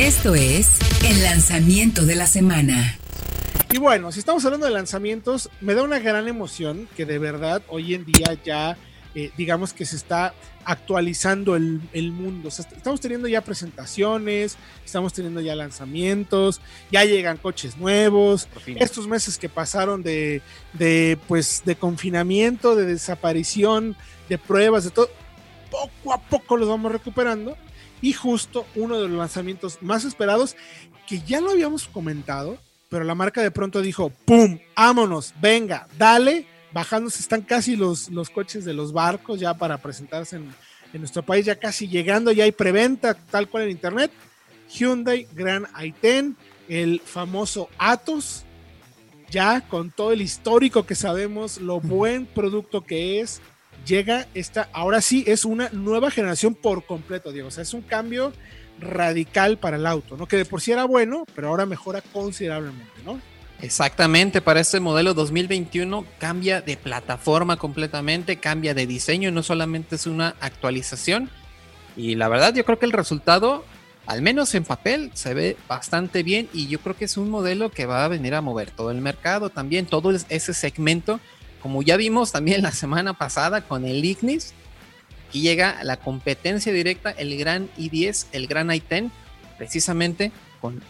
Esto es el lanzamiento de la semana. Y bueno, si estamos hablando de lanzamientos, me da una gran emoción que de verdad hoy en día ya, eh, digamos que se está actualizando el, mundo. estamos teniendo ya presentaciones, estamos teniendo ya lanzamientos, ya llegan coches nuevos. Estos meses que pasaron de, de, pues, de confinamiento, de desaparición, de pruebas, de todo, poco a poco los vamos recuperando. Y justo uno de los lanzamientos más esperados, que ya lo habíamos comentado, pero la marca de pronto dijo, ¡pum! ¡Vámonos! Venga, dale. Bajándose están casi los, los coches de los barcos ya para presentarse en, nuestro país, ya casi llegando, ya hay preventa tal cual en internet. Hyundai Grand i10, el famoso Atos, ya con todo el histórico que sabemos, lo buen producto que es, llega esta, ahora sí es una nueva generación por completo, Diego. O sea, es un cambio radical para el auto, ¿no? Que de por sí era bueno, pero ahora mejora considerablemente, ¿no? Exactamente, para este modelo 2021 cambia de plataforma completamente, cambia de diseño, no solamente es una actualización. Y la verdad yo creo que el resultado, al menos en papel, se ve bastante bien y yo creo que es un modelo que va a venir a mover todo el mercado también, todo ese segmento, como ya vimos también la semana pasada con el Ignis, Aquí llega la competencia directa, el Gran i10, el Gran i10, precisamente con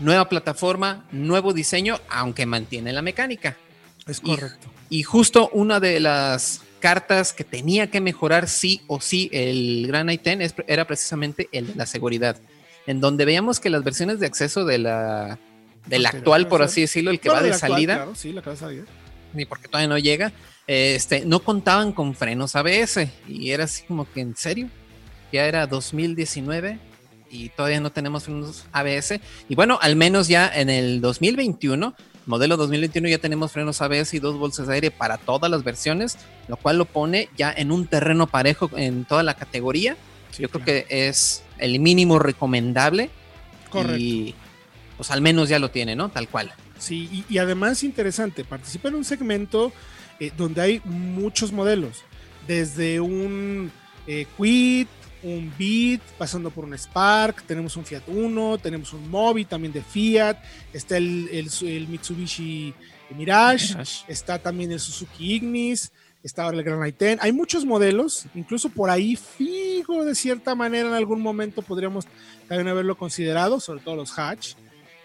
nueva plataforma, nuevo diseño, aunque mantiene la mecánica. Es correcto. Y, justo una de las cartas que tenía que mejorar sí o sí el Gran i10 era precisamente el de la seguridad, en donde veíamos que las versiones de acceso de la del actual, por así decirlo, el que va de salida, sí, la de ni porque todavía no llega, este, no contaban con frenos ABS y era así como que en serio, ya era 2019 y todavía no tenemos frenos ABS y bueno, al menos ya en el 2021 modelo 2021 ya tenemos frenos ABS y dos bolsas de aire para todas las versiones, lo cual lo pone ya en un terreno parejo en toda la categoría. Yo creo que es el mínimo recomendable. Correcto. Y pues al menos ya lo tiene, ¿no? Tal cual. Sí, y, y además interesante, participa en un segmento eh, donde hay muchos modelos, desde un eh, Quid, un Beat, pasando por un Spark, tenemos un Fiat Uno, tenemos un Mobi también de Fiat, está el, el, Mitsubishi Mirage, está también el Suzuki Ignis, está ahora el Grand i10, hay muchos modelos, incluso por ahí fijo de cierta manera en algún momento podríamos también haberlo considerado, sobre todo los hatch.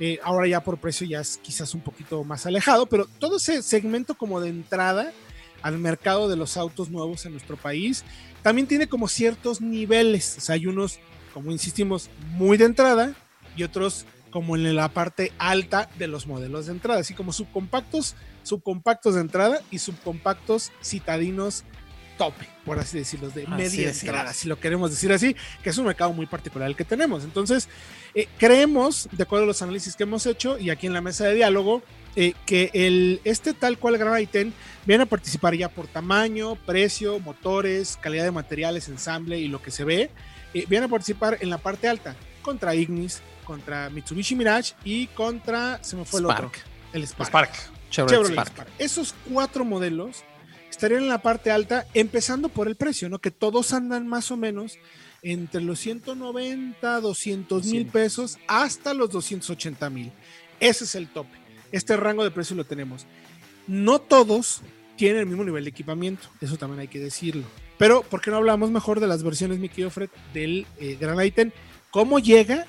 Eh, ahora ya por precio ya es quizás un poquito más alejado, pero todo ese segmento como de entrada al mercado de los autos nuevos en nuestro país también tiene como ciertos niveles. O sea, hay unos, como insistimos, muy de entrada y otros como en la parte alta de los modelos de entrada, así como subcompactos, subcompactos de entrada y subcompactos citadinos tope, por así decirlo, de media entrada, si lo queremos decir así, que es un mercado muy particular el que tenemos. Entonces, eh, creemos, de acuerdo a los análisis que hemos hecho y aquí en la mesa de diálogo, eh, que el, este tal cual Gran i10 viene a participar ya por tamaño, precio, motores, calidad de materiales, ensamble y lo que se ve, eh, viene a participar en la parte alta contra Ignis, contra Mitsubishi Mirage y contra, se me fue el otro, el Spark. Spark. Esos cuatro modelos estarían en la parte alta, empezando por el precio, ¿no? Que todos andan más o menos entre los 190, 200 mil pesos hasta los 280 mil. Ese es el tope. Este rango de precio lo tenemos. No todos tienen el mismo nivel de equipamiento, eso también hay que decirlo. Pero, ¿por qué no hablamos mejor de las versiones, Mickey Fred, del eh, Gran Item? ¿Cómo llega?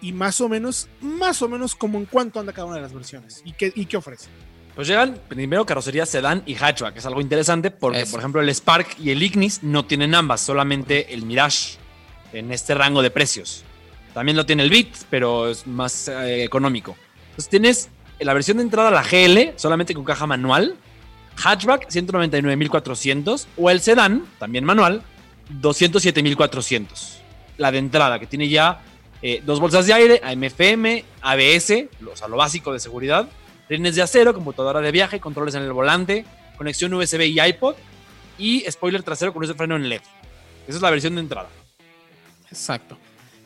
Y más o menos, más o menos, como en cuánto anda cada una de las versiones. ¿Y qué, y qué ofrece? Pues llegan primero carrocería sedán y hatchback, que es algo interesante porque, por ejemplo, el Spark y el Ignis no tienen ambas, solamente el Mirage en este rango de precios. También lo tiene el Beat, pero es más eh, económico. Entonces tienes la versión de entrada, la GL, solamente con caja manual, hatchback 199.400 o el sedán, también manual, 207.400. La de entrada, que tiene ya eh, dos bolsas de aire, AMFM, ABS, o sea, lo básico de seguridad, rines de acero, computadora de viaje, controles en el volante, conexión USB y iPod y spoiler trasero con ese freno en LED. Esa es la versión de entrada. Exacto.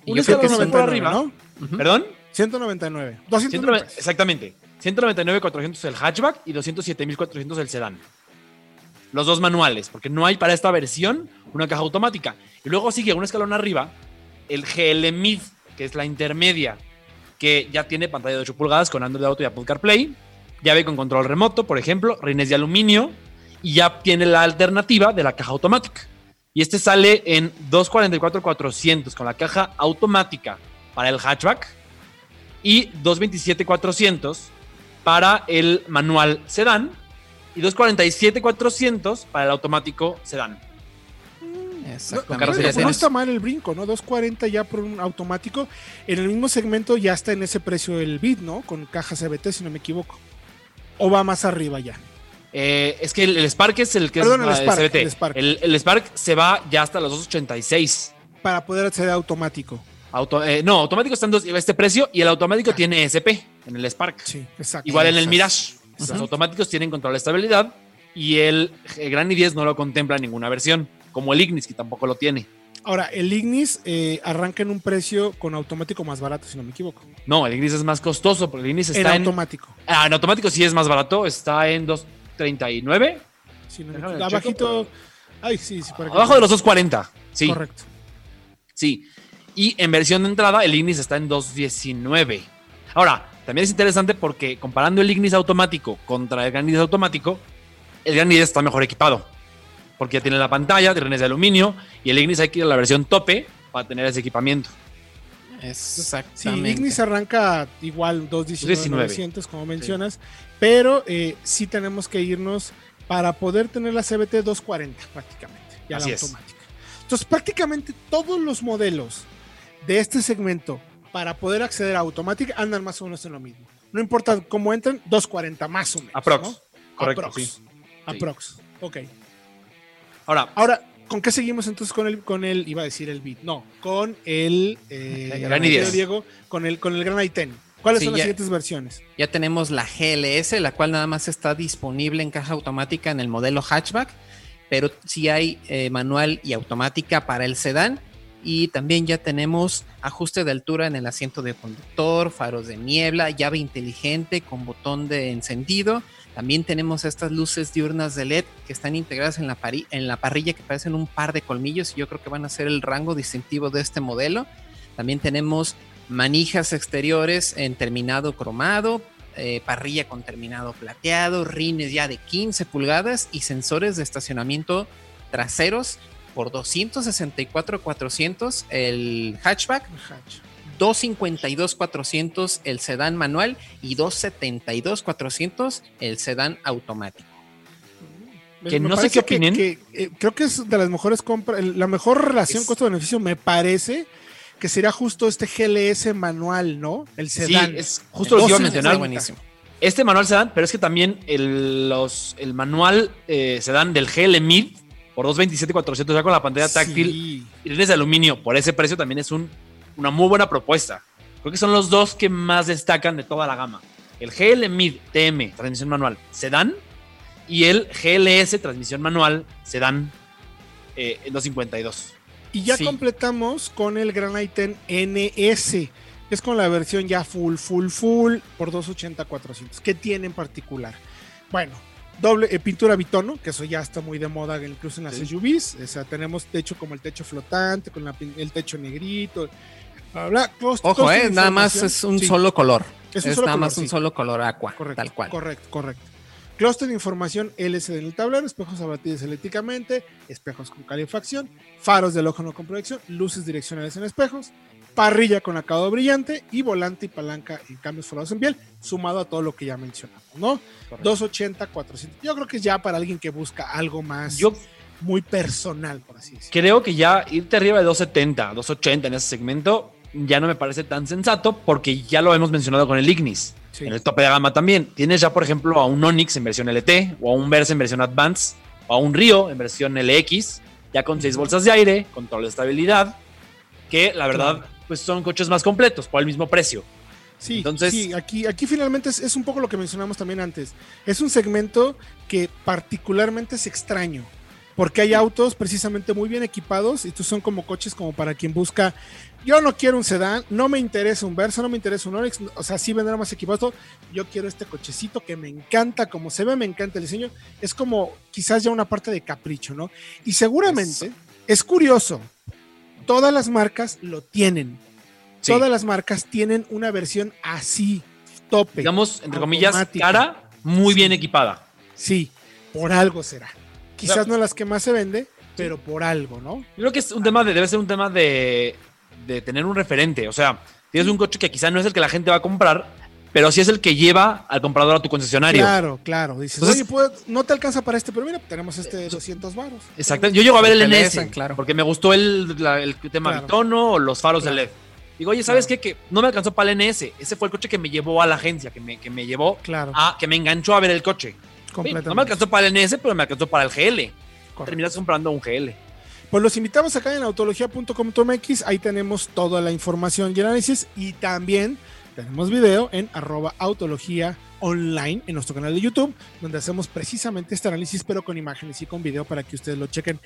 Y yo creo que es por arriba, ¿no? ¿Perdón? 199. 299. Exactamente. 199.400 el hatchback y 207.400 el sedán. Los dos manuales, porque no hay para esta versión una caja automática. Y luego sigue un escalón arriba el GL Mid, que es la intermedia, que ya tiene pantalla de 8 pulgadas con Android Auto y Apple CarPlay, llave con control remoto, por ejemplo, rines de aluminio, y ya tiene la alternativa de la caja automática. Y este sale en 244-400 con la caja automática para el hatchback y 227-400 para el manual sedán y 247-400 para el automático sedán. No, no, está mal el brinco, ¿no? 240 ya por un automático. En el mismo segmento ya está en ese precio el bit, ¿no? Con caja CBT, si no me equivoco. ¿O va más arriba ya? Eh, es que el, Spark es el que es el Spark, CBT. el Spark. El, Spark se va ya hasta los 286. Para poder acceder a automático. Auto, eh, no, automático está en dos, este precio y el automático tiene SP en el Spark. Sí, exacto. Igual en el Exacto. Mirage. Los automáticos tienen control de estabilidad y el, el Gran i10 no lo contempla en ninguna versión, como el Ignis, que tampoco lo tiene. Ahora, el Ignis eh, arranca en un precio con automático más barato, si no me equivoco. No, el Ignis es más costoso, porque el Ignis está en. automático. Ah, en automático sí es más barato, está en 239. Si no me Abajito. Ay, sí, sí, por aquí. Abajo de los 240. Sí, Correcto. sí. Y en versión de entrada, el Ignis está en 219. Ahora, también es interesante porque comparando el Ignis automático contra el Gran i10 automático, el Gran i10 está mejor equipado. Porque ya tiene la pantalla, tiene de aluminio y el Ignis hay que ir a la versión tope para tener ese equipamiento. Sí, Exactamente. Ignis arranca igual 219, 19. 900, como mencionas, pero eh, sí tenemos que irnos para poder tener la CBT 240 prácticamente, ya Así la es. automática. Entonces, prácticamente todos los modelos de este segmento para poder acceder a automática andan más o menos en lo mismo. No importa cómo entren, 240 más o menos. Aprox. ¿no? Correcto, Aprox. sí. Aprox. Ok. Ahora, Ahora, ¿con qué seguimos entonces con el, con el, iba a decir el bit, no, con el, eh, Gran i10. Diego, con el, con el Gran i10. ¿Cuáles Sí, son las ya- siguientes versiones? Ya tenemos la GLS, la cual nada más está disponible en caja automática en el modelo hatchback, pero sí hay eh, manual y automática para el sedán. Y también ya tenemos ajuste de altura en el asiento de conductor, faros de niebla, llave inteligente con botón de encendido. También tenemos estas luces diurnas de LED que están integradas en la, en la parrilla que parecen un par de colmillos y yo creo que van a ser el rango distintivo de este modelo. También tenemos manijas exteriores en terminado cromado, eh, parrilla con terminado plateado, rines ya de 15 pulgadas y sensores de estacionamiento traseros por 264-400 el hatchback, 252-400 el sedán manual y 272-400 el sedán automático. Que no sé qué opinen. que, eh, creo que es de las mejores compras, el- la mejor relación Es- costo-beneficio me parece que sería justo este GLS manual, ¿no? El sí, sedán. es justo lo que iba a 12, mencionar. buenísimo. Este manual sedán, pero es que también el, los, el manual eh, sedán del GL Mid por 227-400 ya con la pantalla táctil Sí. y lentes de aluminio por ese precio también es un, una muy buena propuesta. Creo que son los dos que más destacan de toda la gama. El GL Mid TM, transmisión manual sedán, y el GLS, transmisión manual sedán eh, en 252. Y ya Sí. completamos con el Granite NS, que es con la versión ya full, full, full por 280-400. ¿Qué tiene en particular? Bueno, doble eh, pintura bitono, que eso ya está muy de moda incluso en las Sí. SUVs. O sea, tenemos techo como el techo flotante, con la el techo negrito. Bla, bla. Cost- Ojo, de eh, nada más es un Sí, solo color. Es Es, solo nada color, más un solo color aqua, Correcto, tal cual. Correcto, correcto. Clúster de información LCD en el tablero, espejos abatidos eléctricamente, espejos con calefacción, faros del ojo no con proyección, luces direccionales en espejos, parrilla con acabado brillante y volante y palanca en cambios forrados en piel, sumado a todo lo que ya mencionamos, ¿no? 280, 400. Yo creo que es ya para alguien que busca algo más Yo muy personal, por así decirlo. creo que ya irte arriba de 270, 280 en ese segmento ya no me parece tan sensato porque ya lo hemos mencionado con el Ignis. Sí. En el tope de gama también. Tienes ya, por ejemplo, a un Onix en versión LT, o a un Versa en versión Advance, o a un Rio en versión LX, ya con seis bolsas de aire, control de estabilidad, que la verdad. Pues son coches más completos por el mismo precio. Sí, Entonces- sí, aquí, aquí finalmente es, es un poco lo que mencionamos también antes. Es un segmento que particularmente es extraño, porque hay autos precisamente muy bien equipados y estos son como coches como para quien busca, yo no quiero un sedán, no me interesa un Versa, no me interesa un Onix, o sea, sí vendrá más equipado, yo quiero este cochecito que me encanta, como se ve, me encanta el diseño, es como quizás ya una parte de capricho, ¿no? Y seguramente es curioso, todas las marcas lo tienen. todas las marcas tienen una versión así, tope. Digamos, entre comillas, cara, muy bien equipada. Sí, por algo será. Quizás no las que más se vende, pero por algo, ¿no? Yo creo que es un tema de, debe ser un tema de, de tener un referente. O sea, tienes un coche que quizás no es el que la gente va a comprar, pero sí es el que lleva al comprador a tu concesionario. Claro, claro. Dices, oye, no te alcanza para este, pero mira, tenemos este de 200 baros. Exacto. Yo llego a ver el NS, claro. porque me gustó el, el tema bitono o los faros de LED. Digo, oye, ¿sabes qué? Que no me alcanzó para el NS. Ese fue el coche que me llevó a la agencia, que me, que me llevó claro. a, que me enganchó a ver el coche. No me alcanzó para el NS, pero me alcanzó para el GL. Terminas comprando un GL. Pues los invitamos acá en autología.com.mx, ahí tenemos toda la información y análisis y también tenemos video en arroba autología online en nuestro canal de YouTube, donde hacemos precisamente este análisis, pero con imágenes y con video para que ustedes lo chequen.